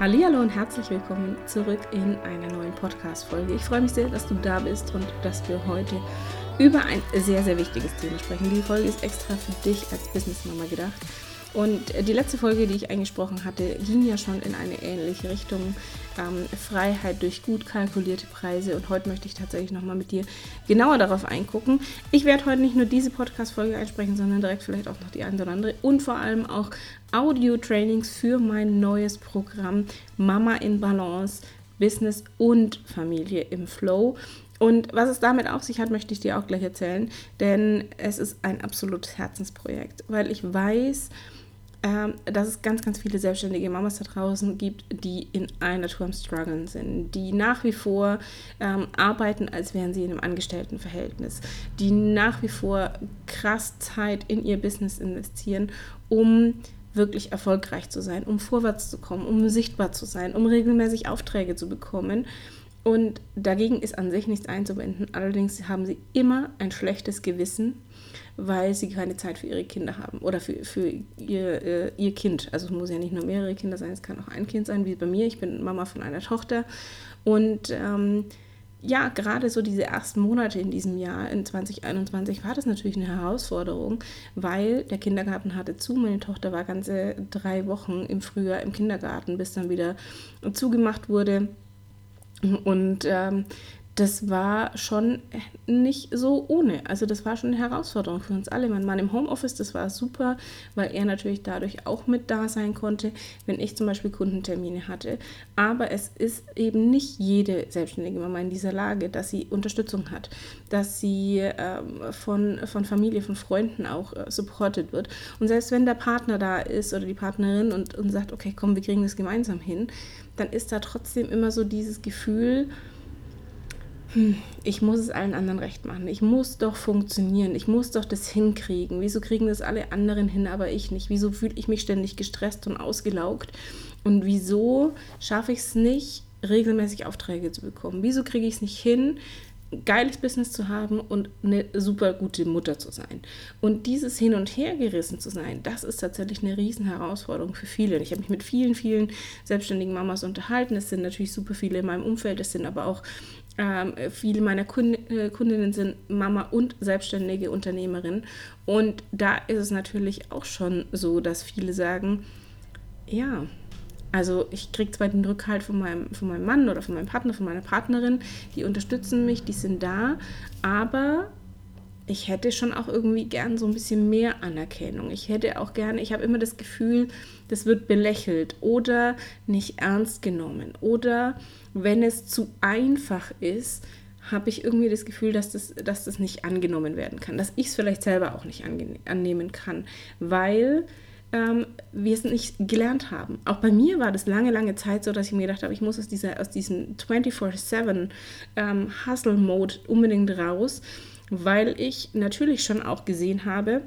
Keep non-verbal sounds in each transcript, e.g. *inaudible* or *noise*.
Hallo und herzlich willkommen zurück in einer neuen Podcast-Folge. Ich freue mich sehr, dass du da bist und dass wir heute über ein sehr, sehr wichtiges Thema sprechen. Die Folge ist extra für dich als Businessmama gedacht. Und die letzte Folge, die ich eingesprochen hatte, ging ja schon in eine ähnliche Richtung. Ähm, Freiheit durch gut kalkulierte Preise. Und heute möchte ich tatsächlich nochmal mit dir genauer darauf eingucken. Ich werde heute nicht nur diese Podcast-Folge einsprechen, sondern direkt vielleicht auch noch die eine oder andere. Und vor allem auch Audio-Trainings für mein neues Programm Mama in Balance, Business und Familie im Flow. Und was es damit auf sich hat, möchte ich dir auch gleich erzählen, denn es ist ein absolutes Herzensprojekt, weil ich weiß, ähm, dass es ganz, ganz viele selbstständige Mamas da draußen gibt, die in einer Tour am Struggeln sind, die nach wie vor ähm, arbeiten, als wären sie in einem Angestelltenverhältnis, die nach wie vor krass Zeit in ihr Business investieren, um wirklich erfolgreich zu sein, um vorwärts zu kommen, um sichtbar zu sein, um regelmäßig Aufträge zu bekommen. Und dagegen ist an sich nichts einzuwenden. Allerdings haben sie immer ein schlechtes Gewissen, weil sie keine Zeit für ihre Kinder haben oder für, für ihr, äh, ihr Kind. Also es muss ja nicht nur mehrere Kinder sein, es kann auch ein Kind sein, wie bei mir. Ich bin Mama von einer Tochter. Und ähm, ja, gerade so diese ersten Monate in diesem Jahr, in 2021, war das natürlich eine Herausforderung, weil der Kindergarten hatte zu. Meine Tochter war ganze drei Wochen im Frühjahr im Kindergarten, bis dann wieder zugemacht wurde. Und ähm, das war schon nicht so ohne. Also das war schon eine Herausforderung für uns alle. Mein Mann im Homeoffice, das war super, weil er natürlich dadurch auch mit da sein konnte, wenn ich zum Beispiel Kundentermine hatte. Aber es ist eben nicht jede selbstständige Mama in dieser Lage, dass sie Unterstützung hat, dass sie ähm, von, von Familie, von Freunden auch äh, supported wird. Und selbst wenn der Partner da ist oder die Partnerin und, und sagt, okay, komm, wir kriegen das gemeinsam hin, dann ist da trotzdem immer so dieses Gefühl, hm, ich muss es allen anderen recht machen. Ich muss doch funktionieren. Ich muss doch das hinkriegen. Wieso kriegen das alle anderen hin, aber ich nicht? Wieso fühle ich mich ständig gestresst und ausgelaugt? Und wieso schaffe ich es nicht, regelmäßig Aufträge zu bekommen? Wieso kriege ich es nicht hin, geiles Business zu haben und eine super gute Mutter zu sein. Und dieses Hin und Her gerissen zu sein, das ist tatsächlich eine Herausforderung für viele. Ich habe mich mit vielen, vielen selbstständigen Mamas unterhalten. Es sind natürlich super viele in meinem Umfeld, es sind aber auch ähm, viele meiner äh, Kundinnen sind Mama und selbstständige Unternehmerin. Und da ist es natürlich auch schon so, dass viele sagen, ja, also ich kriege zwar den Rückhalt von meinem, von meinem Mann oder von meinem Partner, von meiner Partnerin, die unterstützen mich, die sind da, aber ich hätte schon auch irgendwie gern so ein bisschen mehr Anerkennung. Ich hätte auch gerne, ich habe immer das Gefühl, das wird belächelt oder nicht ernst genommen. Oder wenn es zu einfach ist, habe ich irgendwie das Gefühl, dass das, dass das nicht angenommen werden kann. Dass ich es vielleicht selber auch nicht annehmen kann, weil ähm, wir es nicht gelernt haben. Auch bei mir war das lange, lange Zeit so, dass ich mir gedacht habe, ich muss aus, dieser, aus diesem 24-7 ähm, unbedingt raus, weil ich natürlich schon auch gesehen habe,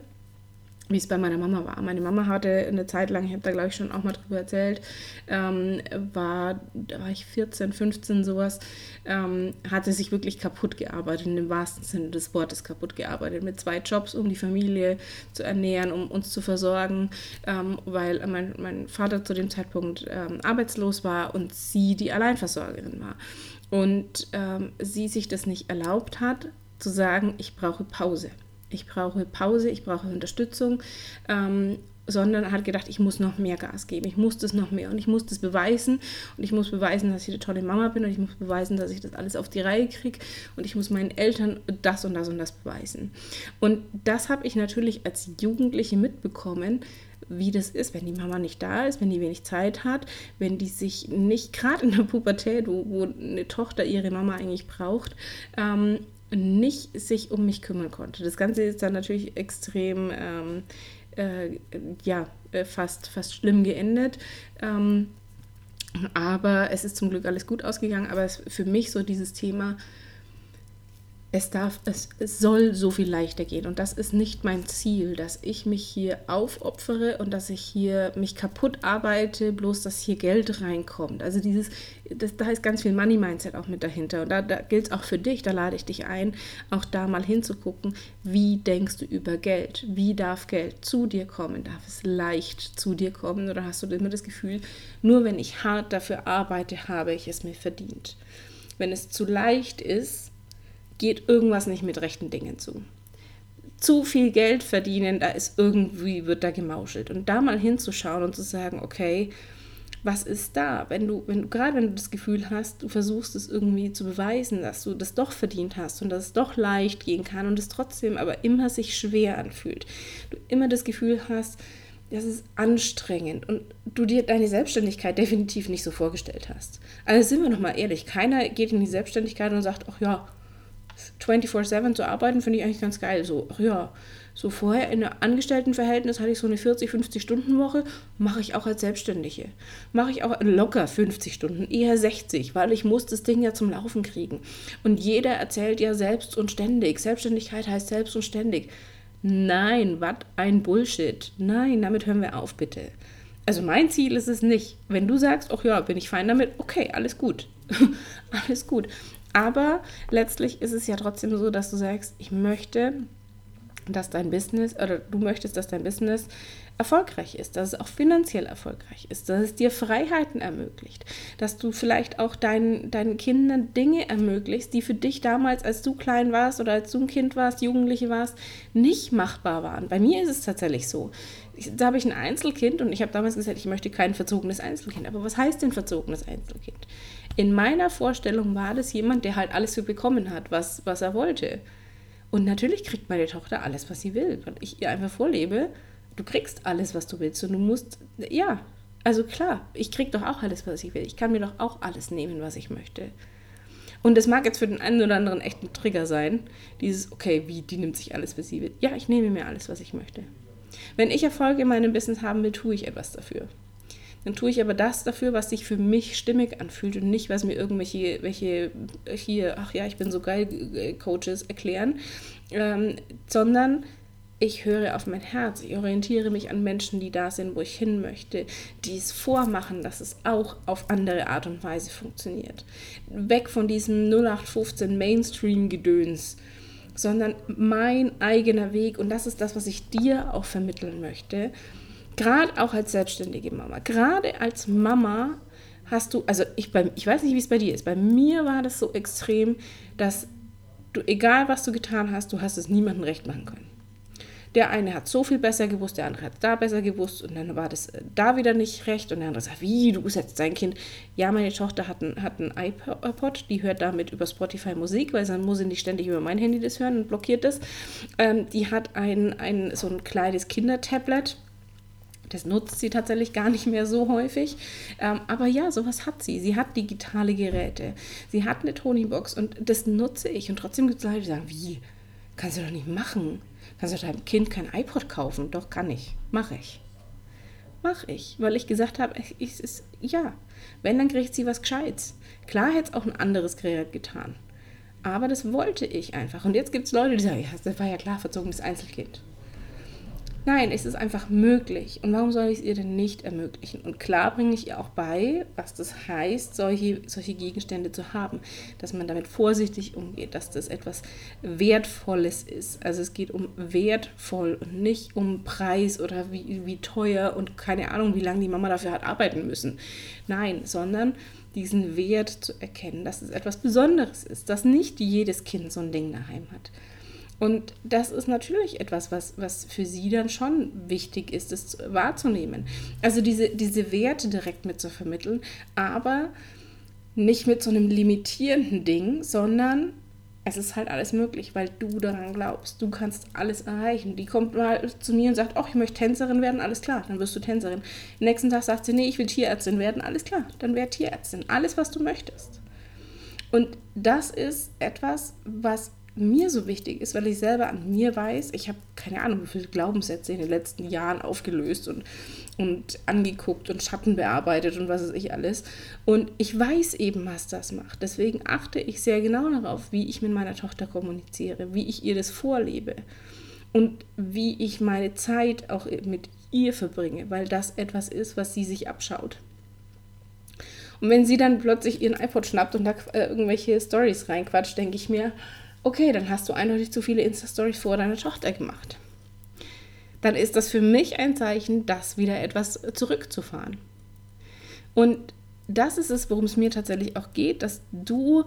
wie es bei meiner Mama war. Meine Mama hatte eine Zeit lang, ich habe da glaube ich schon auch mal drüber erzählt, ähm, war, da war ich 14, 15 sowas, ähm, hatte sich wirklich kaputt gearbeitet, dem wahrsten Sinne des Wortes kaputt gearbeitet, mit zwei Jobs, um die Familie zu ernähren, um uns zu versorgen, ähm, weil mein, mein Vater zu dem Zeitpunkt ähm, arbeitslos war und sie die Alleinversorgerin war. Und ähm, sie sich das nicht erlaubt hat, zu sagen, ich brauche Pause ich brauche Pause, ich brauche Unterstützung, ähm, sondern hat gedacht, ich muss noch mehr Gas geben, ich muss das noch mehr und ich muss das beweisen und ich muss beweisen, dass ich eine tolle Mama bin und ich muss beweisen, dass ich das alles auf die Reihe kriege und ich muss meinen Eltern das und das und das beweisen. Und das habe ich natürlich als Jugendliche mitbekommen, wie das ist, wenn die Mama nicht da ist, wenn die wenig Zeit hat, wenn die sich nicht, gerade in der Pubertät, wo, wo eine Tochter ihre Mama eigentlich braucht, ähm, nicht sich um mich kümmern konnte. Das Ganze ist dann natürlich extrem, ähm, äh, ja, äh, fast, fast schlimm geendet. Ähm, aber es ist zum Glück alles gut ausgegangen. Aber es, für mich so dieses Thema, es darf, es, es soll so viel leichter gehen. Und das ist nicht mein Ziel, dass ich mich hier aufopfere und dass ich hier mich kaputt arbeite, bloß dass hier Geld reinkommt. Also dieses, das, da ist ganz viel Money-Mindset auch mit dahinter. Und da, da gilt es auch für dich, da lade ich dich ein, auch da mal hinzugucken, wie denkst du über Geld? Wie darf Geld zu dir kommen? Darf es leicht zu dir kommen? Oder hast du immer das Gefühl, nur wenn ich hart dafür arbeite, habe ich es mir verdient? Wenn es zu leicht ist, geht irgendwas nicht mit rechten Dingen zu. Zu viel Geld verdienen, da ist irgendwie, wird da gemauschelt. Und da mal hinzuschauen und zu sagen, okay, was ist da? Wenn du, wenn du, gerade wenn du das Gefühl hast, du versuchst es irgendwie zu beweisen, dass du das doch verdient hast und dass es doch leicht gehen kann und es trotzdem aber immer sich schwer anfühlt. Du immer das Gefühl hast, das ist anstrengend und du dir deine Selbstständigkeit definitiv nicht so vorgestellt hast. Also sind wir noch mal ehrlich, keiner geht in die Selbstständigkeit und sagt, ach ja, 24-7 zu arbeiten, finde ich eigentlich ganz geil. So, ja, so vorher in einem Angestelltenverhältnis hatte ich so eine 40, 50 Stunden Woche, mache ich auch als Selbstständige. Mache ich auch locker 50 Stunden, eher 60, weil ich muss das Ding ja zum Laufen kriegen. Und jeder erzählt ja selbst und ständig. Selbstständigkeit heißt selbst und ständig. Nein, was ein Bullshit. Nein, damit hören wir auf, bitte. Also mein Ziel ist es nicht. Wenn du sagst, ach ja, bin ich fein damit, okay, alles gut. *laughs* alles gut. Aber letztlich ist es ja trotzdem so, dass du sagst, ich möchte, dass dein Business oder du möchtest, dass dein Business erfolgreich ist, dass es auch finanziell erfolgreich ist, dass es dir Freiheiten ermöglicht, dass du vielleicht auch deinen, deinen Kindern Dinge ermöglicht, die für dich damals, als du klein warst oder als du ein Kind warst, Jugendliche warst, nicht machbar waren. Bei mir ist es tatsächlich so. Da habe ich ein Einzelkind und ich habe damals gesagt, ich möchte kein verzogenes Einzelkind. Aber was heißt denn verzogenes Einzelkind? In meiner Vorstellung war das jemand, der halt alles so bekommen hat, was, was er wollte. Und natürlich kriegt meine Tochter alles, was sie will, weil ich ihr einfach vorlebe, du kriegst alles, was du willst und du musst, ja, also klar, ich krieg doch auch alles, was ich will. Ich kann mir doch auch alles nehmen, was ich möchte. Und das mag jetzt für den einen oder anderen echt ein Trigger sein, dieses, okay, wie, die nimmt sich alles, was sie will. Ja, ich nehme mir alles, was ich möchte. Wenn ich Erfolg in meinem Business haben will, tue ich etwas dafür. Dann tue ich aber das dafür, was sich für mich stimmig anfühlt und nicht, was mir irgendwelche welche hier, ach ja, ich bin so geil, äh, Coaches erklären, ähm, sondern ich höre auf mein Herz, ich orientiere mich an Menschen, die da sind, wo ich hin möchte, die es vormachen, dass es auch auf andere Art und Weise funktioniert. Weg von diesem 0815 Mainstream-Gedöns, sondern mein eigener Weg. Und das ist das, was ich dir auch vermitteln möchte. Gerade auch als selbstständige Mama, gerade als Mama hast du, also ich, bei, ich weiß nicht, wie es bei dir ist, bei mir war das so extrem, dass du, egal was du getan hast, du hast es niemandem recht machen können. Der eine hat so viel besser gewusst, der andere hat da besser gewusst und dann war das äh, da wieder nicht recht und der andere sagt, wie, du bist jetzt dein Kind. Ja, meine Tochter hat ein, hat ein iPod, die hört damit über Spotify Musik, weil dann muss sie nicht ständig über mein Handy das hören und blockiert das. Ähm, die hat ein, ein, so ein kleines Kindertablet, das nutzt sie tatsächlich gar nicht mehr so häufig. Ähm, aber ja, sowas hat sie. Sie hat digitale Geräte. Sie hat eine Tonybox und das nutze ich. Und trotzdem gibt es Leute, die sagen, wie? Kannst du doch nicht machen. Kannst du deinem Kind kein iPod kaufen? Doch, kann ich. Mache ich. Mache ich. Weil ich gesagt habe, ich, ist, ja, wenn, dann kriegt sie was Gescheites. Klar hätte es auch ein anderes Gerät getan. Aber das wollte ich einfach. Und jetzt gibt es Leute, die sagen, ja, das war ja klar, verzogenes Einzelkind. Nein, es ist einfach möglich. Und warum soll ich es ihr denn nicht ermöglichen? Und klar bringe ich ihr auch bei, was das heißt, solche, solche Gegenstände zu haben. Dass man damit vorsichtig umgeht, dass das etwas Wertvolles ist. Also es geht um wertvoll und nicht um Preis oder wie, wie teuer und keine Ahnung, wie lange die Mama dafür hat arbeiten müssen. Nein, sondern diesen Wert zu erkennen, dass es etwas Besonderes ist, dass nicht jedes Kind so ein Ding daheim hat. Und das ist natürlich etwas, was, was für sie dann schon wichtig ist, das wahrzunehmen. Also diese, diese Werte direkt mit zu vermitteln, aber nicht mit so einem limitierenden Ding, sondern es ist halt alles möglich, weil du daran glaubst. Du kannst alles erreichen. Die kommt mal zu mir und sagt, oh, ich möchte Tänzerin werden, alles klar, dann wirst du Tänzerin. nächsten Tag sagt sie, nee, ich will Tierärztin werden, alles klar, dann werde Tierärztin. Alles, was du möchtest. Und das ist etwas, was mir so wichtig ist, weil ich selber an mir weiß, ich habe keine Ahnung, wie viele Glaubenssätze in den letzten Jahren aufgelöst und, und angeguckt und Schatten bearbeitet und was weiß ich alles. Und ich weiß eben, was das macht. Deswegen achte ich sehr genau darauf, wie ich mit meiner Tochter kommuniziere, wie ich ihr das vorlebe und wie ich meine Zeit auch mit ihr verbringe, weil das etwas ist, was sie sich abschaut. Und wenn sie dann plötzlich ihren iPod schnappt und da äh, irgendwelche Stories reinquatscht, denke ich mir, okay, dann hast du eindeutig zu viele Insta-Stories vor deiner Tochter gemacht. Dann ist das für mich ein Zeichen, das wieder etwas zurückzufahren. Und das ist es, worum es mir tatsächlich auch geht, dass du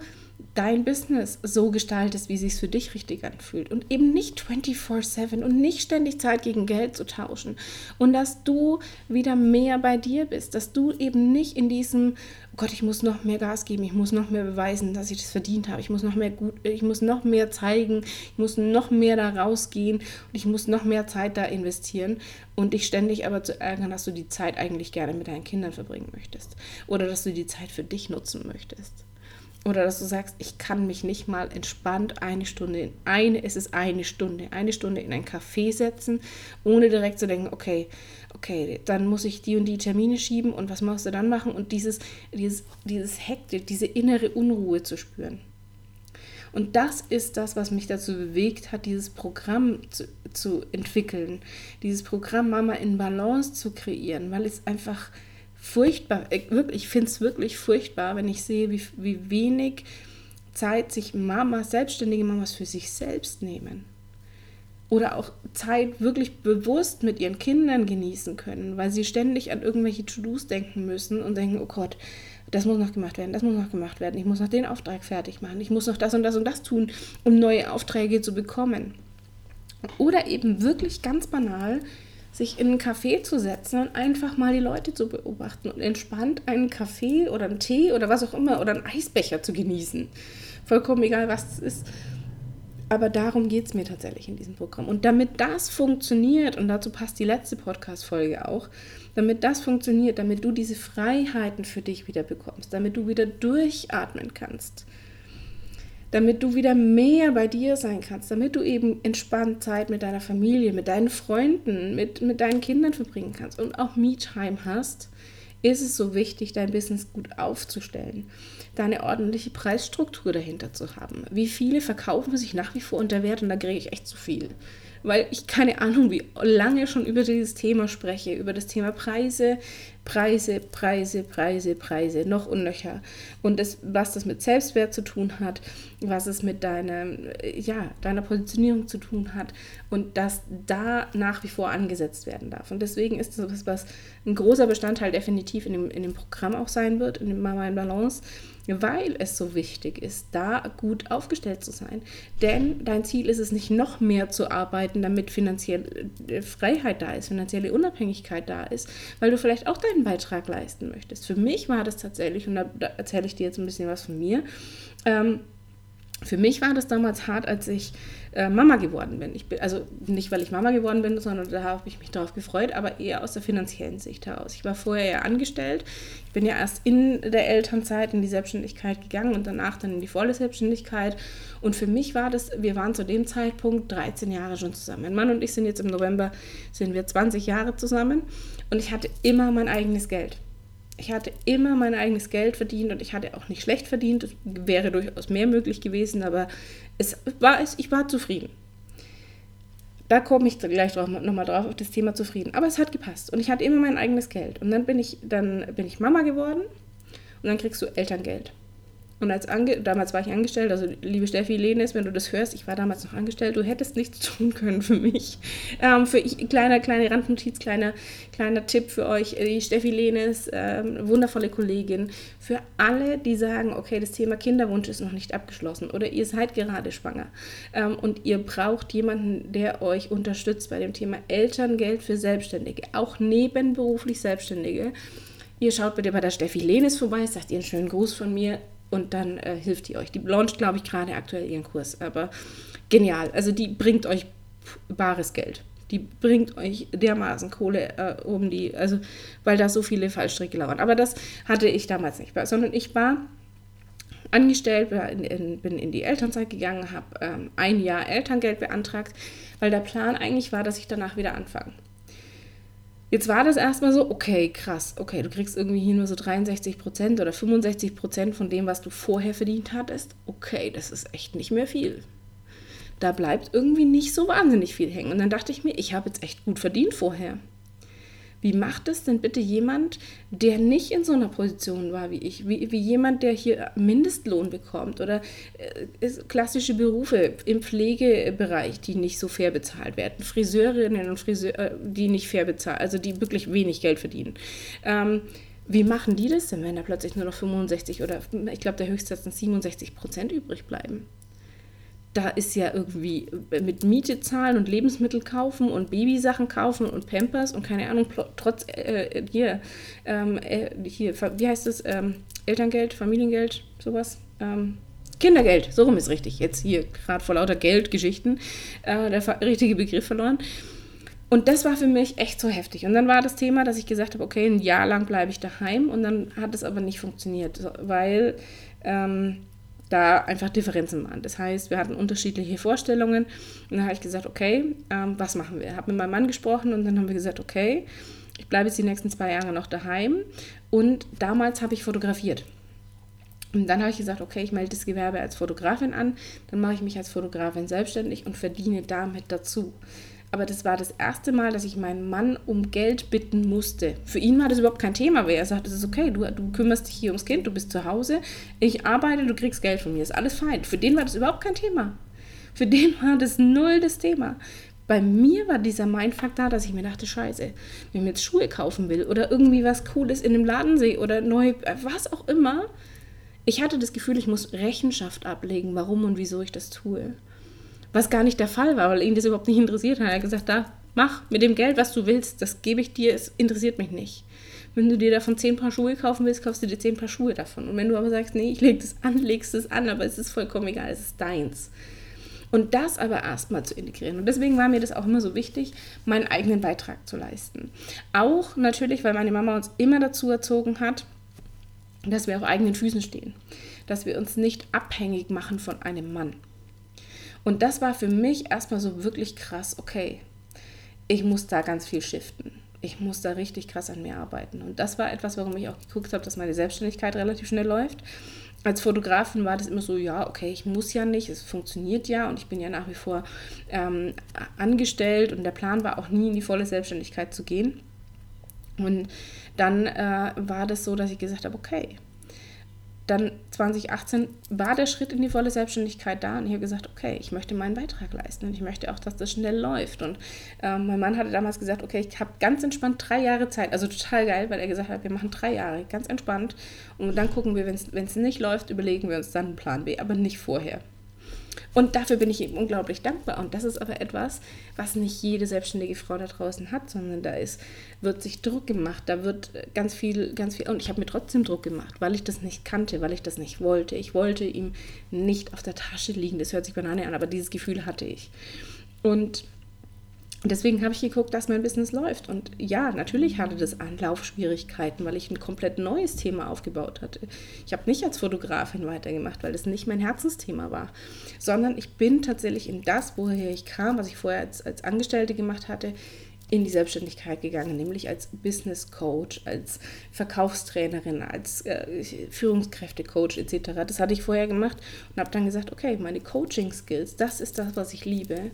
dein Business so gestaltest, wie es sich für dich richtig anfühlt. Und eben nicht 24/7 und nicht ständig Zeit gegen Geld zu tauschen. Und dass du wieder mehr bei dir bist, dass du eben nicht in diesem oh Gott, ich muss noch mehr Gas geben, ich muss noch mehr beweisen, dass ich das verdient habe, ich muss noch mehr gut, ich muss noch mehr zeigen, ich muss noch mehr da rausgehen und ich muss noch mehr Zeit da investieren. Und dich ständig aber zu ärgern, dass du die Zeit eigentlich gerne mit deinen Kindern verbringen möchtest. Oder dass du die Zeit für dich nutzen möchtest. Oder dass du sagst, ich kann mich nicht mal entspannt eine Stunde in eine, es ist eine Stunde, eine Stunde in ein Café setzen, ohne direkt zu denken, okay, okay, dann muss ich die und die Termine schieben und was machst du dann machen und dieses, dieses, dieses Hektik, diese innere Unruhe zu spüren. Und das ist das, was mich dazu bewegt hat, dieses Programm zu, zu entwickeln, dieses Programm Mama in Balance zu kreieren, weil es einfach furchtbar, äh, ich finde es wirklich furchtbar, wenn ich sehe, wie, wie wenig Zeit sich Mamas, selbstständige Mamas für sich selbst nehmen. Oder auch Zeit wirklich bewusst mit ihren Kindern genießen können, weil sie ständig an irgendwelche To-Dos denken müssen und denken, oh Gott, das muss noch gemacht werden, das muss noch gemacht werden, ich muss noch den Auftrag fertig machen, ich muss noch das und das und das tun, um neue Aufträge zu bekommen. Oder eben wirklich ganz banal sich in einen Café zu setzen und einfach mal die Leute zu beobachten und entspannt einen Kaffee oder einen Tee oder was auch immer oder einen Eisbecher zu genießen. Vollkommen egal, was es ist. Aber darum geht es mir tatsächlich in diesem Programm. Und damit das funktioniert, und dazu passt die letzte Podcast-Folge auch, damit das funktioniert, damit du diese Freiheiten für dich wieder bekommst, damit du wieder durchatmen kannst, damit du wieder mehr bei dir sein kannst, damit du eben entspannt Zeit mit deiner Familie, mit deinen Freunden, mit, mit deinen Kindern verbringen kannst und auch Me-Time hast, ist es so wichtig, dein Business gut aufzustellen, deine ordentliche Preisstruktur dahinter zu haben. Wie viele verkaufen sich nach wie vor unter Wert und da kriege ich echt zu viel weil ich keine Ahnung, wie lange schon über dieses Thema spreche, über das Thema Preise, Preise, Preise, Preise, Preise, noch und nöcher. Und das, was das mit Selbstwert zu tun hat, was es mit deiner, ja, deiner Positionierung zu tun hat und dass da nach wie vor angesetzt werden darf. Und deswegen ist das was, was ein großer Bestandteil definitiv in dem, in dem Programm auch sein wird, in dem Mama in Balance, weil es so wichtig ist, da gut aufgestellt zu sein. Denn dein Ziel ist es nicht noch mehr zu arbeiten, damit finanzielle äh, Freiheit da ist, finanzielle Unabhängigkeit da ist, weil du vielleicht auch dein einen Beitrag leisten möchtest. Für mich war das tatsächlich, und da, da erzähle ich dir jetzt ein bisschen was von mir, ähm, für mich war das damals hart, als ich äh, Mama geworden bin. Bin. Also nicht, weil ich Mama geworden bin, sondern da habe ich mich darauf gefreut, aber eher aus der finanziellen Sicht heraus. Ich war vorher ja angestellt. Ich bin ja erst in der Elternzeit in die Selbstständigkeit gegangen und danach dann in die volle Selbstständigkeit. Und für mich war das, wir waren zu dem Zeitpunkt 13 Jahre schon zusammen. Mein Mann und ich sind jetzt im November, sind wir 20 Jahre zusammen und ich hatte immer mein eigenes Geld. Ich hatte immer mein eigenes Geld verdient und ich hatte auch nicht schlecht verdient. Es wäre durchaus mehr möglich gewesen, aber es war, ich war zufrieden. Da komme ich gleich nochmal drauf auf das Thema zufrieden. Aber es hat gepasst und ich hatte immer mein eigenes Geld. Und dann bin ich, dann bin ich Mama geworden und dann kriegst du Elterngeld. Und als Ange damals war ich angestellt, also liebe Steffi Lenes, wenn du das hörst, ich war damals noch angestellt, du hättest nichts tun können für mich. Ähm, für ich, kleiner, kleine Randnotiz, kleiner, kleiner Tipp für euch. Die Steffi Lenes, ähm, wundervolle Kollegin. Für alle, die sagen, okay, das Thema Kinderwunsch ist noch nicht abgeschlossen oder ihr seid gerade schwanger ähm, und ihr braucht jemanden, der euch unterstützt bei dem Thema Elterngeld für Selbstständige, auch nebenberuflich Selbstständige. Ihr schaut bitte bei der Steffi Lenes vorbei, sagt ihr einen schönen Gruß von mir und dann äh, hilft die euch. Die launcht, glaube ich, gerade aktuell ihren Kurs, aber genial. Also die bringt euch bares Geld. Die bringt euch dermaßen Kohle äh, um die, also weil da so viele Fallstricke lauern. Aber das hatte ich damals nicht, sondern ich war angestellt, bin in die Elternzeit gegangen, habe ähm, ein Jahr Elterngeld beantragt, weil der Plan eigentlich war, dass ich danach wieder anfange. Jetzt war das erstmal so, okay, krass, okay, du kriegst irgendwie hier nur so 63 Prozent oder 65 Prozent von dem, was du vorher verdient hattest. Okay, das ist echt nicht mehr viel. Da bleibt irgendwie nicht so wahnsinnig viel hängen. Und dann dachte ich mir, ich habe jetzt echt gut verdient vorher. Wie macht es denn bitte jemand, der nicht in so einer Position war wie ich? Wie, wie jemand, der hier Mindestlohn bekommt oder äh, klassische Berufe im Pflegebereich, die nicht so fair bezahlt werden. Friseurinnen und Friseure, äh, die nicht fair bezahlt, also die wirklich wenig Geld verdienen. Ähm, wie machen die das denn, wenn da plötzlich nur noch 65 oder ich glaube, der Höchstsatz sind 67 Prozent übrig bleiben? Da ist ja irgendwie mit Miete zahlen und Lebensmittel kaufen und Babysachen kaufen und Pampers und keine Ahnung, trotz äh, hier, ähm, äh, hier, wie heißt es, ähm, Elterngeld, Familiengeld, sowas, ähm, Kindergeld, so rum ist richtig. Jetzt hier gerade vor lauter Geldgeschichten äh, der richtige Begriff verloren. Und das war für mich echt so heftig. Und dann war das Thema, dass ich gesagt habe, okay, ein Jahr lang bleibe ich daheim. Und dann hat es aber nicht funktioniert, weil ähm, da einfach Differenzen waren. Das heißt, wir hatten unterschiedliche Vorstellungen und dann habe ich gesagt, okay, ähm, was machen wir? Ich habe mit meinem Mann gesprochen und dann haben wir gesagt, okay, ich bleibe jetzt die nächsten zwei Jahre noch daheim und damals habe ich fotografiert. Und dann habe ich gesagt, okay, ich melde das Gewerbe als Fotografin an, dann mache ich mich als Fotografin selbstständig und verdiene damit dazu aber das war das erste Mal, dass ich meinen Mann um Geld bitten musste. Für ihn war das überhaupt kein Thema, weil er sagt, es ist okay, du, du kümmerst dich hier ums Kind, du bist zu Hause, ich arbeite, du kriegst Geld von mir, ist alles fein. Für den war das überhaupt kein Thema. Für den war das null das Thema. Bei mir war dieser Mindfuck da, dass ich mir dachte, scheiße, wenn ich mir jetzt Schuhe kaufen will oder irgendwie was Cooles in einem Laden sehe oder neu, was auch immer, ich hatte das Gefühl, ich muss Rechenschaft ablegen, warum und wieso ich das tue. Was gar nicht der Fall war, weil ihn das überhaupt nicht interessiert hat. Er hat gesagt, da, mach mit dem Geld, was du willst, das gebe ich dir, es interessiert mich nicht. Wenn du dir davon zehn Paar Schuhe kaufen willst, kaufst du dir zehn Paar Schuhe davon. Und wenn du aber sagst, nee, ich lege das an, legst es an, aber es ist vollkommen egal, es ist deins. Und das aber erstmal zu integrieren. Und deswegen war mir das auch immer so wichtig, meinen eigenen Beitrag zu leisten. Auch natürlich, weil meine Mama uns immer dazu erzogen hat, dass wir auf eigenen Füßen stehen. Dass wir uns nicht abhängig machen von einem Mann. Und das war für mich erstmal so wirklich krass, okay, ich muss da ganz viel shiften. Ich muss da richtig krass an mir arbeiten. Und das war etwas, warum ich auch geguckt habe, dass meine Selbstständigkeit relativ schnell läuft. Als Fotografin war das immer so, ja, okay, ich muss ja nicht, es funktioniert ja und ich bin ja nach wie vor ähm, angestellt und der Plan war auch nie in die volle Selbstständigkeit zu gehen. Und dann äh, war das so, dass ich gesagt habe, okay, dann 2018 war der Schritt in die volle Selbstständigkeit da und ich habe gesagt, okay, ich möchte meinen Beitrag leisten und ich möchte auch, dass das schnell läuft. Und ähm, mein Mann hatte damals gesagt, okay, ich habe ganz entspannt drei Jahre Zeit, also total geil, weil er gesagt hat, wir machen drei Jahre, ganz entspannt. Und dann gucken wir, wenn es nicht läuft, überlegen wir uns dann einen Plan B, aber nicht vorher. Und dafür bin ich ihm unglaublich dankbar. Und das ist aber etwas, was nicht jede selbstständige Frau da draußen hat, sondern da ist, wird sich Druck gemacht, da wird ganz viel, ganz viel. Und ich habe mir trotzdem Druck gemacht, weil ich das nicht kannte, weil ich das nicht wollte. Ich wollte ihm nicht auf der Tasche liegen. Das hört sich Banane an, aber dieses Gefühl hatte ich. Und deswegen habe ich geguckt, dass mein Business läuft. Und ja, natürlich hatte das Anlaufschwierigkeiten, weil ich ein komplett neues Thema aufgebaut hatte. Ich habe nicht als Fotografin weitergemacht, weil das nicht mein Herzensthema war, sondern ich bin tatsächlich in das, woher ich kam, was ich vorher als, als Angestellte gemacht hatte, in die Selbstständigkeit gegangen, nämlich als Business Coach, als Verkaufstrainerin, als äh, Führungskräftecoach etc. Das hatte ich vorher gemacht und habe dann gesagt, okay, meine Coaching Skills, das ist das, was ich liebe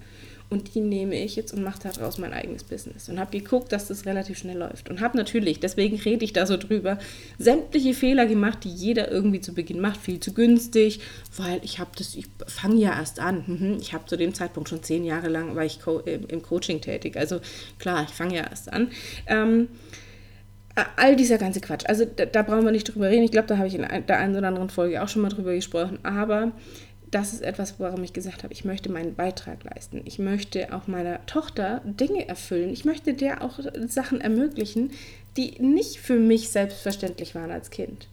und die nehme ich jetzt und mache daraus mein eigenes Business. Und habe geguckt, dass das relativ schnell läuft. Und habe natürlich, deswegen rede ich da so drüber, sämtliche Fehler gemacht, die jeder irgendwie zu Beginn macht. Viel zu günstig, weil ich habe das, ich fange ja erst an. Mhm, ich habe zu dem Zeitpunkt schon zehn Jahre lang, war ich im Coaching tätig. Also klar, ich fange ja erst an. Ähm, all dieser ganze Quatsch. Also da, da, brauchen wir nicht drüber reden. Ich glaube, da habe ich in der einen oder anderen Folge auch schon mal drüber gesprochen. Aber das ist etwas, warum ich gesagt habe, ich möchte meinen Beitrag leisten. Ich möchte auch meiner Tochter Dinge erfüllen. Ich möchte der auch Sachen ermöglichen, die nicht für mich selbstverständlich waren als Kind.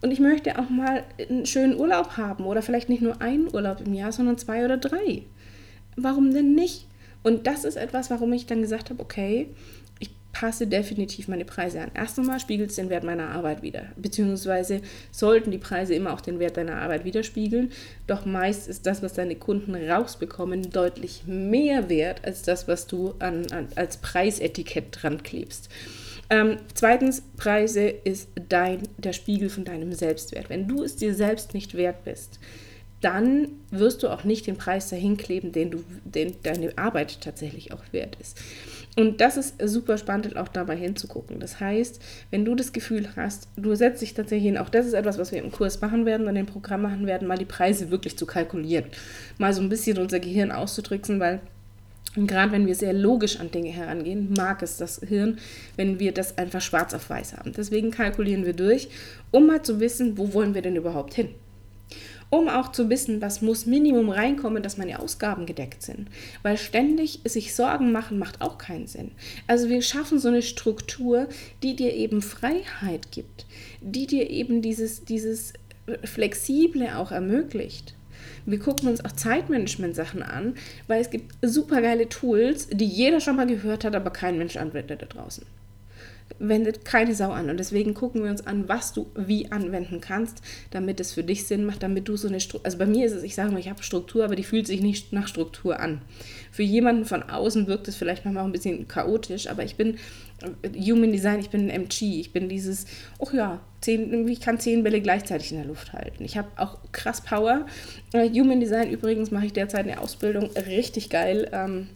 Und ich möchte auch mal einen schönen Urlaub haben oder vielleicht nicht nur einen Urlaub im Jahr, sondern zwei oder drei. Warum denn nicht? Und das ist etwas, warum ich dann gesagt habe, okay, passe definitiv meine Preise an. Erst einmal spiegelt es den Wert meiner Arbeit wieder, beziehungsweise sollten die Preise immer auch den Wert deiner Arbeit widerspiegeln. Doch meist ist das, was deine Kunden rausbekommen, deutlich mehr wert als das, was du an, an als Preisetikett dran klebst. Ähm, zweitens, Preise ist dein, der Spiegel von deinem Selbstwert. Wenn du es dir selbst nicht wert bist, dann wirst du auch nicht den Preis dahin kleben, den, du, den deine Arbeit tatsächlich auch wert ist. Und das ist super spannend, auch dabei hinzugucken. Das heißt, wenn du das Gefühl hast, du setzt dich tatsächlich hin, auch das ist etwas, was wir im Kurs machen werden und im Programm machen werden, mal die Preise wirklich zu kalkulieren. Mal so ein bisschen unser Gehirn auszudrücken, weil gerade wenn wir sehr logisch an Dinge herangehen, mag es das Hirn, wenn wir das einfach schwarz auf weiß haben. Deswegen kalkulieren wir durch, um mal zu wissen, wo wollen wir denn überhaupt hin um auch zu wissen, was muss Minimum reinkommen, dass meine Ausgaben gedeckt sind. Weil ständig sich Sorgen machen macht auch keinen Sinn. Also wir schaffen so eine Struktur, die dir eben Freiheit gibt, die dir eben dieses, dieses Flexible auch ermöglicht. Wir gucken uns auch Zeitmanagement-Sachen an, weil es gibt super geile Tools, die jeder schon mal gehört hat, aber kein Mensch anwendet da draußen wendet keine Sau an. Und deswegen gucken wir uns an, was du wie anwenden kannst, damit es für dich Sinn macht, damit du so eine Struktur. Also bei mir ist es, ich sage mal, ich habe Struktur, aber die fühlt sich nicht nach Struktur an. Für jemanden von außen wirkt es vielleicht manchmal auch ein bisschen chaotisch, aber ich bin äh, Human Design, ich bin ein MG, ich bin dieses, oh ja, zehn, ich kann zehn Bälle gleichzeitig in der Luft halten. Ich habe auch krass Power. Äh, Human Design übrigens mache ich derzeit eine Ausbildung, richtig geil. Ähm,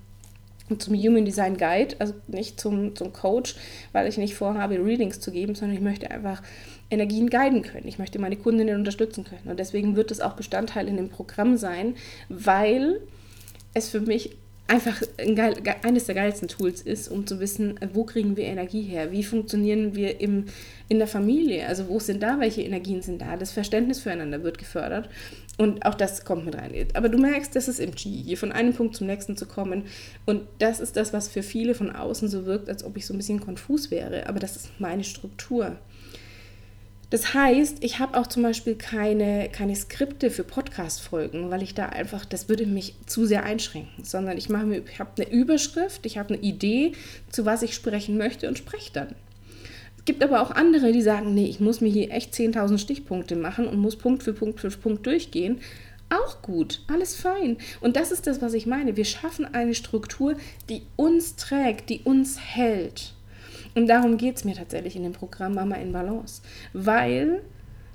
zum Human Design Guide, also nicht zum, zum Coach, weil ich nicht vorhabe, Readings zu geben, sondern ich möchte einfach Energien guiden können. Ich möchte meine Kundinnen unterstützen können. Und deswegen wird es auch Bestandteil in dem Programm sein, weil es für mich einfach ein geil, eines der geilsten Tools ist, um zu wissen, wo kriegen wir Energie her, wie funktionieren wir im, in der Familie, also wo sind da, welche Energien sind da, das Verständnis füreinander wird gefördert und auch das kommt mit rein. Aber du merkst, das ist im hier von einem Punkt zum nächsten zu kommen und das ist das, was für viele von außen so wirkt, als ob ich so ein bisschen konfus wäre, aber das ist meine Struktur. Das heißt, ich habe auch zum Beispiel keine, keine Skripte für Podcast-Folgen, weil ich da einfach, das würde mich zu sehr einschränken, sondern ich ich habe eine Überschrift, ich habe eine Idee, zu was ich sprechen möchte und spreche dann. Gibt aber auch andere, die sagen, nee, ich muss mir hier echt 10.000 Stichpunkte machen und muss Punkt für Punkt für Punkt durchgehen. Auch gut, alles fein. Und das ist das, was ich meine. Wir schaffen eine Struktur, die uns trägt, die uns hält. Und darum geht es mir tatsächlich in dem Programm Mama in Balance. Weil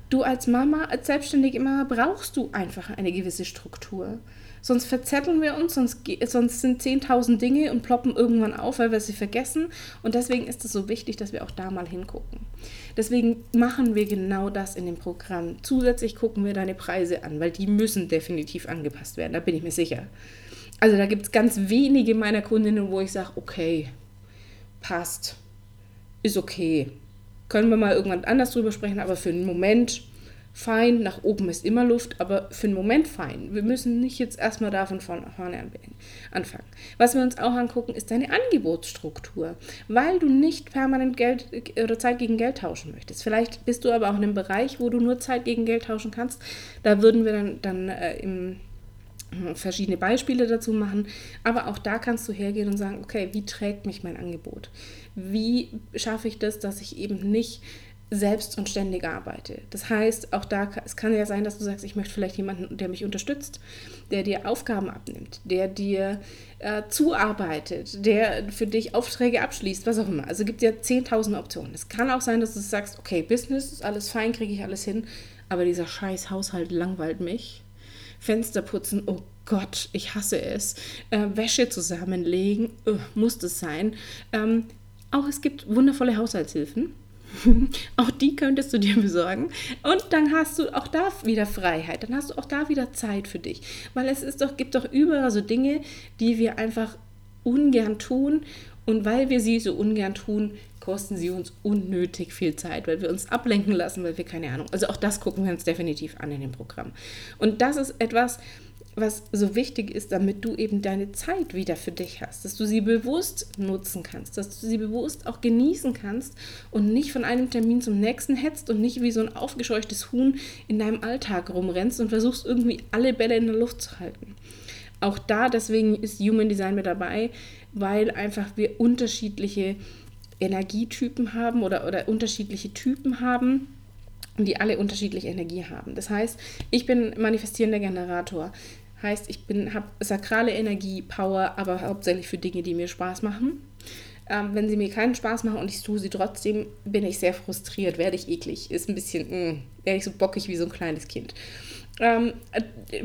du als Mama, als selbstständige Mama brauchst du einfach eine gewisse Struktur. Sonst verzetteln wir uns, sonst, sonst sind 10.000 Dinge und ploppen irgendwann auf, weil wir sie vergessen. Und deswegen ist es so wichtig, dass wir auch da mal hingucken. Deswegen machen wir genau das in dem Programm. Zusätzlich gucken wir deine Preise an, weil die müssen definitiv angepasst werden, da bin ich mir sicher. Also da gibt es ganz wenige meiner Kundinnen, wo ich sage, okay, passt ist okay. Können wir mal irgendwann anders drüber sprechen, aber für einen Moment fein, nach oben ist immer Luft, aber für einen Moment fein. Wir müssen nicht jetzt erstmal davon vorne anfangen. Was wir uns auch angucken, ist deine Angebotsstruktur, weil du nicht permanent Geld oder Zeit gegen Geld tauschen möchtest. Vielleicht bist du aber auch in einem Bereich, wo du nur Zeit gegen Geld tauschen kannst. Da würden wir dann, dann äh, im verschiedene Beispiele dazu machen, aber auch da kannst du hergehen und sagen, okay, wie trägt mich mein Angebot? Wie schaffe ich das, dass ich eben nicht selbst und ständig arbeite. Das heißt, auch da, es kann ja sein, dass du sagst, ich möchte vielleicht jemanden, der mich unterstützt, der dir Aufgaben abnimmt, der dir äh, zuarbeitet, der für dich Aufträge abschließt, was auch immer. Also gibt ja 10.000 Optionen. Es kann auch sein, dass du sagst, okay, Business ist alles fein, kriege ich alles hin, aber dieser scheiß Haushalt langweilt mich Fenster putzen, oh Gott, ich hasse es. Äh, Wäsche zusammenlegen, uh, muss das sein. Ähm, auch es gibt wundervolle Haushaltshilfen. *laughs* auch die könntest du dir besorgen. Und dann hast du auch da wieder Freiheit. Dann hast du auch da wieder Zeit für dich. Weil es ist doch, gibt doch überall so Dinge, die wir einfach ungern tun. Und weil wir sie so ungern tun, kosten sie uns unnötig viel Zeit, weil wir uns ablenken lassen, weil wir keine Ahnung. Also auch das gucken wir uns definitiv an in dem Programm. Und das ist etwas, was so wichtig ist, damit du eben deine Zeit wieder für dich hast, dass du sie bewusst nutzen kannst, dass du sie bewusst auch genießen kannst und nicht von einem Termin zum nächsten hetzt und nicht wie so ein aufgescheuchtes Huhn in deinem Alltag rumrennst und versuchst irgendwie alle Bälle in der Luft zu halten. Auch da, deswegen ist Human Design mit dabei, weil einfach wir unterschiedliche Energietypen haben oder, oder unterschiedliche Typen haben die alle unterschiedliche Energie haben. Das heißt, ich bin manifestierender Generator. Heißt, ich habe sakrale Energie, Power, aber hauptsächlich für Dinge, die mir Spaß machen. Ähm, wenn sie mir keinen Spaß machen und ich tue sie trotzdem, bin ich sehr frustriert, werde ich eklig. Ist ein bisschen, mm, werde ich so bockig wie so ein kleines Kind. Ähm,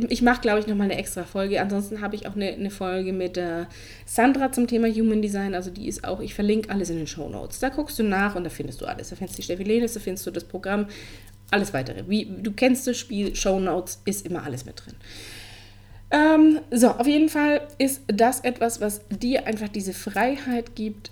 ich mache, glaube ich, nochmal eine extra Folge. Ansonsten habe ich auch eine, eine Folge mit äh, Sandra zum Thema Human Design. Also die ist auch, ich verlinke alles in den Show Notes. Da guckst du nach und da findest du alles. Da findest du die Steffi Lenis, da findest du das Programm, alles weitere. Wie, du kennst das Spiel, Show Notes, ist immer alles mit drin. Ähm, so, auf jeden Fall ist das etwas, was dir einfach diese Freiheit gibt,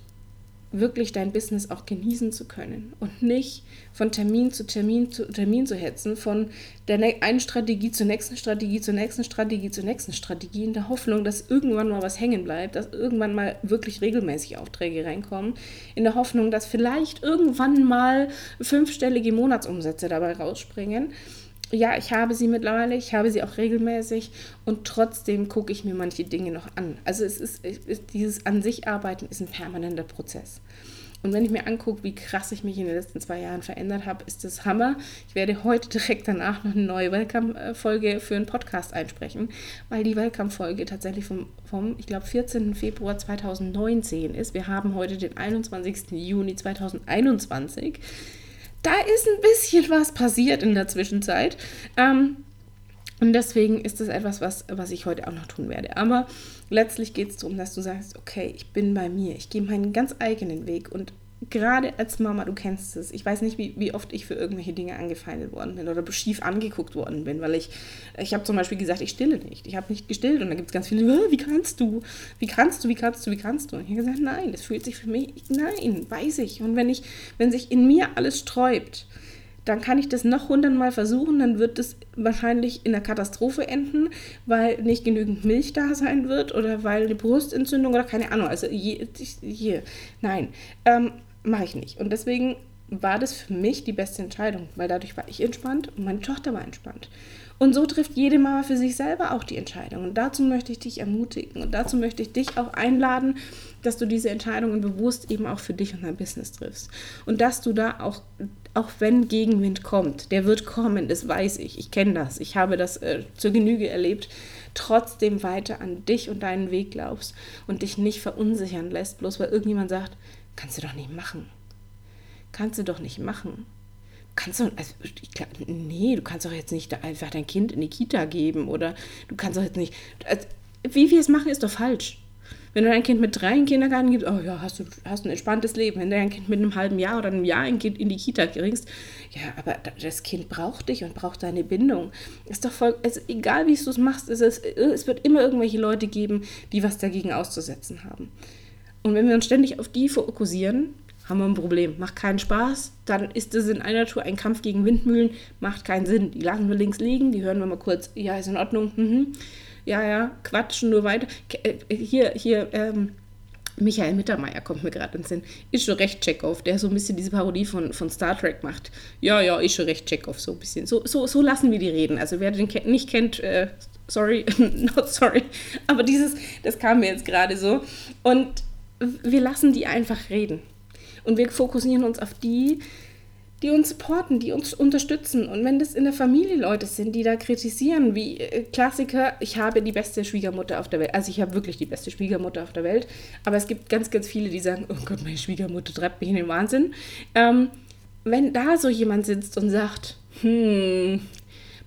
wirklich dein Business auch genießen zu können und nicht von Termin zu Termin zu Termin zu hetzen, von der einen Strategie zur nächsten Strategie, zur nächsten Strategie, zur nächsten Strategie, in der Hoffnung, dass irgendwann mal was hängen bleibt, dass irgendwann mal wirklich regelmäßig Aufträge reinkommen, in der Hoffnung, dass vielleicht irgendwann mal fünfstellige Monatsumsätze dabei rausspringen ja, ich habe sie mittlerweile, ich habe sie auch regelmäßig und trotzdem gucke ich mir manche Dinge noch an. Also es ist, es ist dieses an sich arbeiten ist ein permanenter Prozess. Und wenn ich mir angucke, wie krass ich mich in den letzten zwei Jahren verändert habe, ist das Hammer. Ich werde heute direkt danach noch eine neue Welcome-Folge für einen Podcast einsprechen, weil die Welcome-Folge tatsächlich vom, vom ich glaube, 14. Februar 2019 ist. Wir haben heute den 21. Juni 2021 da ist ein bisschen was passiert in der Zwischenzeit. Ähm, und deswegen ist das etwas, was, was ich heute auch noch tun werde. Aber letztlich geht es darum, dass du sagst, okay, ich bin bei mir, ich gehe meinen ganz eigenen Weg und gerade als Mama, du kennst es, ich weiß nicht, wie, wie oft ich für irgendwelche Dinge angefeindet worden bin oder schief angeguckt worden bin, weil ich, ich habe zum Beispiel gesagt, ich stille nicht. Ich habe nicht gestillt und da gibt es ganz viele, wie kannst du, wie kannst du, wie kannst du, wie kannst du? Und ich habe gesagt, nein, das fühlt sich für mich, nein, weiß ich. Und wenn ich, wenn sich in mir alles sträubt, dann kann ich das noch hundertmal versuchen, dann wird es wahrscheinlich in einer Katastrophe enden, weil nicht genügend Milch da sein wird oder weil eine Brustentzündung oder keine Ahnung. Also hier, je, nein. Ähm, mache ich nicht. Und deswegen war das für mich die beste Entscheidung, weil dadurch war ich entspannt und meine Tochter war entspannt. Und so trifft jede Mama für sich selber auch die Entscheidung. Und dazu möchte ich dich ermutigen und dazu möchte ich dich auch einladen, dass du diese Entscheidungen bewusst eben auch für dich und dein Business triffst. Und dass du da auch, auch wenn Gegenwind kommt, der wird kommen, das weiß ich, ich kenne das, ich habe das äh, zur Genüge erlebt, trotzdem weiter an dich und deinen Weg glaubst und dich nicht verunsichern lässt, bloß weil irgendjemand sagt, Kannst du doch nicht machen. Kannst du doch nicht machen. Kannst du, also, ich, nee, du kannst doch jetzt nicht einfach dein Kind in die Kita geben oder du kannst doch jetzt nicht, also, wie wir es machen, ist doch falsch. Wenn du dein Kind mit drei in den Kindergarten gibst, oh ja, hast du hast ein entspanntes Leben. Wenn du dein Kind mit einem halben Jahr oder einem Jahr in, die Kita bringst, ja, aber das Kind braucht dich und braucht deine Bindung. Ist doch voll, also egal wie du es machst, es wird immer irgendwelche Leute geben, die was dagegen auszusetzen haben. Und wenn wir uns ständig auf die fokussieren, haben wir ein Problem. Macht keinen Spaß, dann ist es in einer Tour ein Kampf gegen Windmühlen, macht keinen Sinn. Die lassen wir links liegen, die hören wir mal kurz, ja, ist in Ordnung, mhm. ja, ja, quatschen nur weiter. Äh, hier, hier, ähm, Michael Mittermeier kommt mir gerade ins Sinn. Ist schon recht Chekhov, der so ein bisschen diese Parodie von, von Star Trek macht. Ja, ja, ist schon recht Chekhov, so ein bisschen. So, so, so lassen wir die reden. Also wer den nicht kennt, äh, sorry, *laughs* not sorry. Aber dieses, das kam mir jetzt gerade so. Und wir lassen die einfach reden. Und wir fokussieren uns auf die, die uns supporten, die uns unterstützen. Und wenn das in der Familie Leute sind, die da kritisieren, wie äh, Klassiker, ich habe die beste Schwiegermutter auf der Welt. Also ich habe wirklich die beste Schwiegermutter auf der Welt. Aber es gibt ganz, ganz viele, die sagen, oh Gott, meine Schwiegermutter treibt mich in den Wahnsinn. Ähm, wenn da so jemand sitzt und sagt, hm,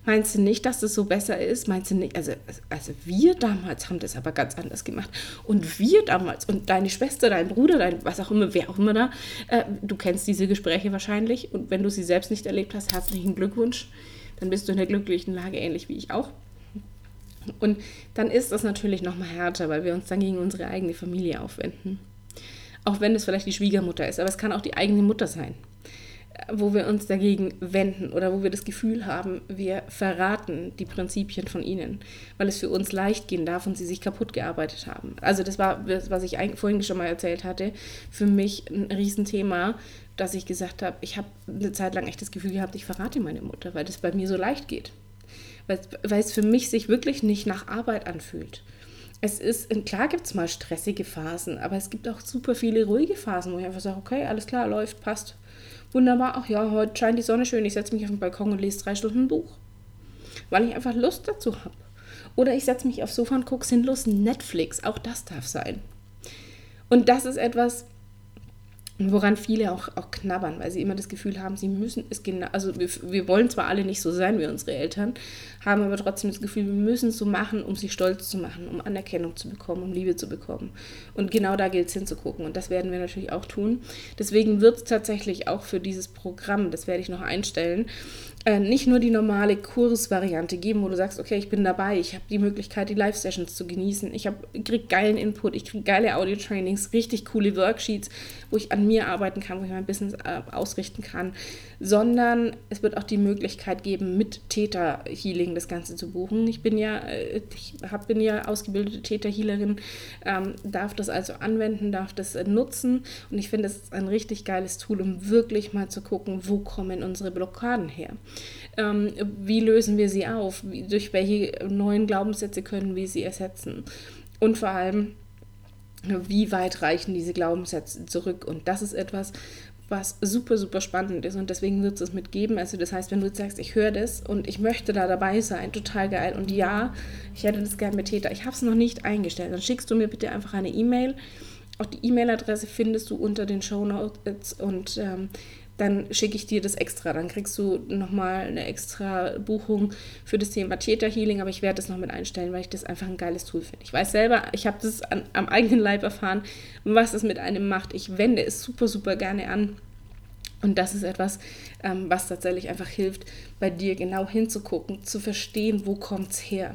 Meinst du nicht, dass das so besser ist? Meinst du nicht? Also, also wir damals haben das aber ganz anders gemacht. Und wir damals und deine Schwester, dein Bruder, dein was auch immer, wer auch immer da, äh, du kennst diese Gespräche wahrscheinlich. Und wenn du sie selbst nicht erlebt hast, herzlichen Glückwunsch. Dann bist du in der glücklichen Lage, ähnlich wie ich auch. Und dann ist das natürlich nochmal härter, weil wir uns dann gegen unsere eigene Familie aufwenden. Auch wenn es vielleicht die Schwiegermutter ist, aber es kann auch die eigene Mutter sein wo wir uns dagegen wenden oder wo wir das Gefühl haben, wir verraten die Prinzipien von ihnen, weil es für uns leicht gehen darf und sie sich kaputt gearbeitet haben. Also das war, was ich vorhin schon mal erzählt hatte, für mich ein Riesenthema, dass ich gesagt habe, ich habe eine Zeit lang echt das Gefühl gehabt, ich verrate meine Mutter, weil das bei mir so leicht geht. Weil, weil es für mich sich wirklich nicht nach Arbeit anfühlt. es ist, klar gibt es mal stressige Phasen, aber es gibt auch super viele ruhige Phasen, wo ich einfach sage, okay, alles klar, läuft, passt. Wunderbar, ach ja, heute scheint die Sonne schön, ich setze mich auf den Balkon und lese drei Stunden ein Buch. Weil ich einfach Lust dazu habe. Oder ich setze mich aufs Sofa und gucke sinnlos Netflix, auch das darf sein. Und das ist etwas, woran viele auch, auch knabbern, weil sie immer das Gefühl haben, sie müssen es genau, also wir, wir wollen zwar alle nicht so sein wie unsere Eltern, haben aber trotzdem das Gefühl, wir müssen es so machen, um sie stolz zu machen, um Anerkennung zu bekommen, um Liebe zu bekommen. Und genau da gilt es hinzugucken und das werden wir natürlich auch tun. Deswegen wird es tatsächlich auch für dieses Programm, das werde ich noch einstellen, äh, nicht nur die normale Kursvariante geben, wo du sagst, okay, ich bin dabei, ich habe die Möglichkeit, die Live-Sessions zu genießen, ich kriege geilen Input, ich kriege geile Audio-Trainings, richtig coole Worksheets, wo ich an mir arbeiten kann, wo ich mein Business äh, ausrichten kann, sondern es wird auch die Möglichkeit geben, mit Theta-Healing das Ganze zu buchen. Ich bin ja, äh, ich hab, bin ja ausgebildete Theta-Healerin, ähm, darf das also anwenden, darf das äh, nutzen und ich finde, das ist ein richtig geiles Tool, um wirklich mal zu gucken, wo kommen unsere Blockaden her. Ähm, wie lösen wir sie auf? Wie, durch welche neuen Glaubenssätze können wir sie ersetzen? Und vor allem, wie weit reichen diese Glaubenssätze zurück? Und das ist etwas, was super, super spannend ist und deswegen wird es mitgeben. Also das heißt, wenn du sagst, ich höre das und ich möchte da dabei sein, total geil und ja, ich hätte das gerne mit Täter, ich habe es noch nicht eingestellt, dann schickst du mir bitte einfach eine E-Mail. Auch die E-Mail-Adresse findest du unter den Show Notes und ähm, dann schicke ich dir das extra. Dann kriegst du nochmal eine extra Buchung für das Thema Theta Healing, aber ich werde das noch mit einstellen, weil ich das einfach ein geiles Tool finde. Ich weiß selber, ich habe das an, am eigenen Leib erfahren, was es mit einem macht. Ich wende es super, super gerne an. Und das ist etwas, ähm, was tatsächlich einfach hilft, bei dir genau hinzugucken, zu verstehen, wo es her.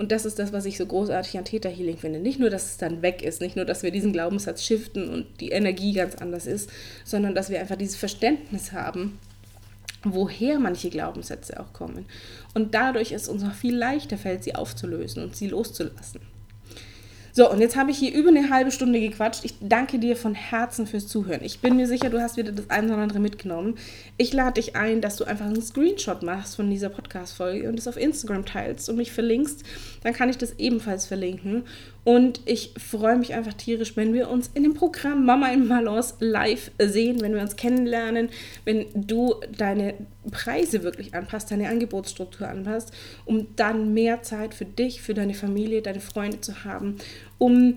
Und das ist das, was ich so großartig an Theta Healing finde. Nicht nur, dass es dann weg ist, nicht nur, dass wir diesen Glaubenssatz shiften und die Energie ganz anders ist, sondern dass wir einfach dieses Verständnis haben, woher manche Glaubenssätze auch kommen. Und dadurch ist es uns noch viel leichter fällt, sie aufzulösen und sie loszulassen. So, und jetzt habe ich hier über eine halbe Stunde gequatscht. Ich danke dir von Herzen fürs Zuhören. Ich bin mir sicher, du hast wieder das eine oder andere mitgenommen. Ich lade dich ein, dass du einfach einen Screenshot machst von dieser Podcast-Folge und es auf Instagram teilst und mich verlinkst. Dann kann ich das ebenfalls verlinken. Und ich freue mich einfach tierisch, wenn wir uns in dem Programm Mama in Balance live sehen, wenn wir uns kennenlernen, wenn du deine Preise wirklich anpasst, deine Angebotsstruktur anpasst, um dann mehr Zeit für dich, für deine Familie, deine Freunde zu haben, um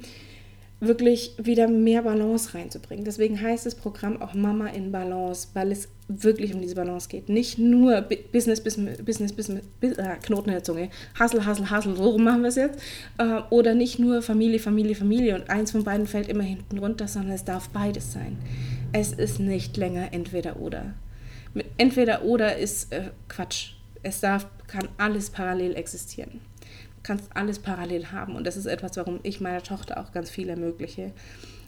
wirklich wieder mehr Balance reinzubringen. Deswegen heißt das Programm auch Mama in Balance, weil es wirklich um diese Balance geht. Nicht nur Business, Business, Business, Business, äh, Knoten in der Zunge, Hustle, Hustle, Hustle, so machen wir es jetzt. Äh, oder nicht nur Familie, Familie, Familie und eins von beiden fällt immer hinten runter, sondern es darf beides sein. Es ist nicht länger entweder oder. Entweder oder ist äh, Quatsch. Es darf, kann alles parallel existieren kannst alles parallel haben. Und das ist etwas, warum ich meiner Tochter auch ganz viel ermögliche,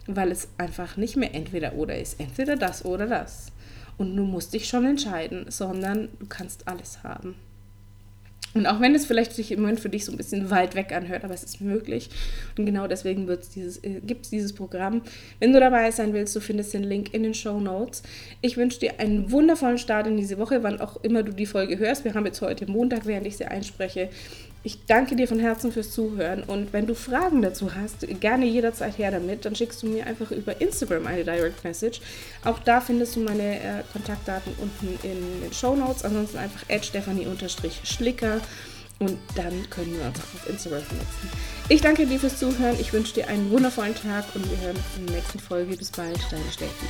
weil es einfach nicht mehr entweder oder ist. Entweder das oder das. Und du musst dich schon entscheiden, sondern du kannst alles haben. Und auch wenn es vielleicht sich im Moment für dich so ein bisschen weit weg anhört, aber es ist möglich. Und genau deswegen dieses, äh, gibt es dieses Programm. Wenn du dabei sein willst, du findest den Link in den Show Notes. Ich wünsche dir einen wundervollen Start in diese Woche, wann auch immer du die Folge hörst. Wir haben jetzt heute Montag, während ich sie einspreche. Ich danke dir von Herzen fürs Zuhören und wenn du Fragen dazu hast, gerne jederzeit her damit. Dann schickst du mir einfach über Instagram eine Direct Message. Auch da findest du meine äh, Kontaktdaten unten in den Show Notes. Ansonsten einfach stephanie-schlicker und dann können wir uns auch auf Instagram vernetzen. Ich danke dir fürs Zuhören. Ich wünsche dir einen wundervollen Tag und wir hören uns in der nächsten Folge. Bis bald, deine Steffi.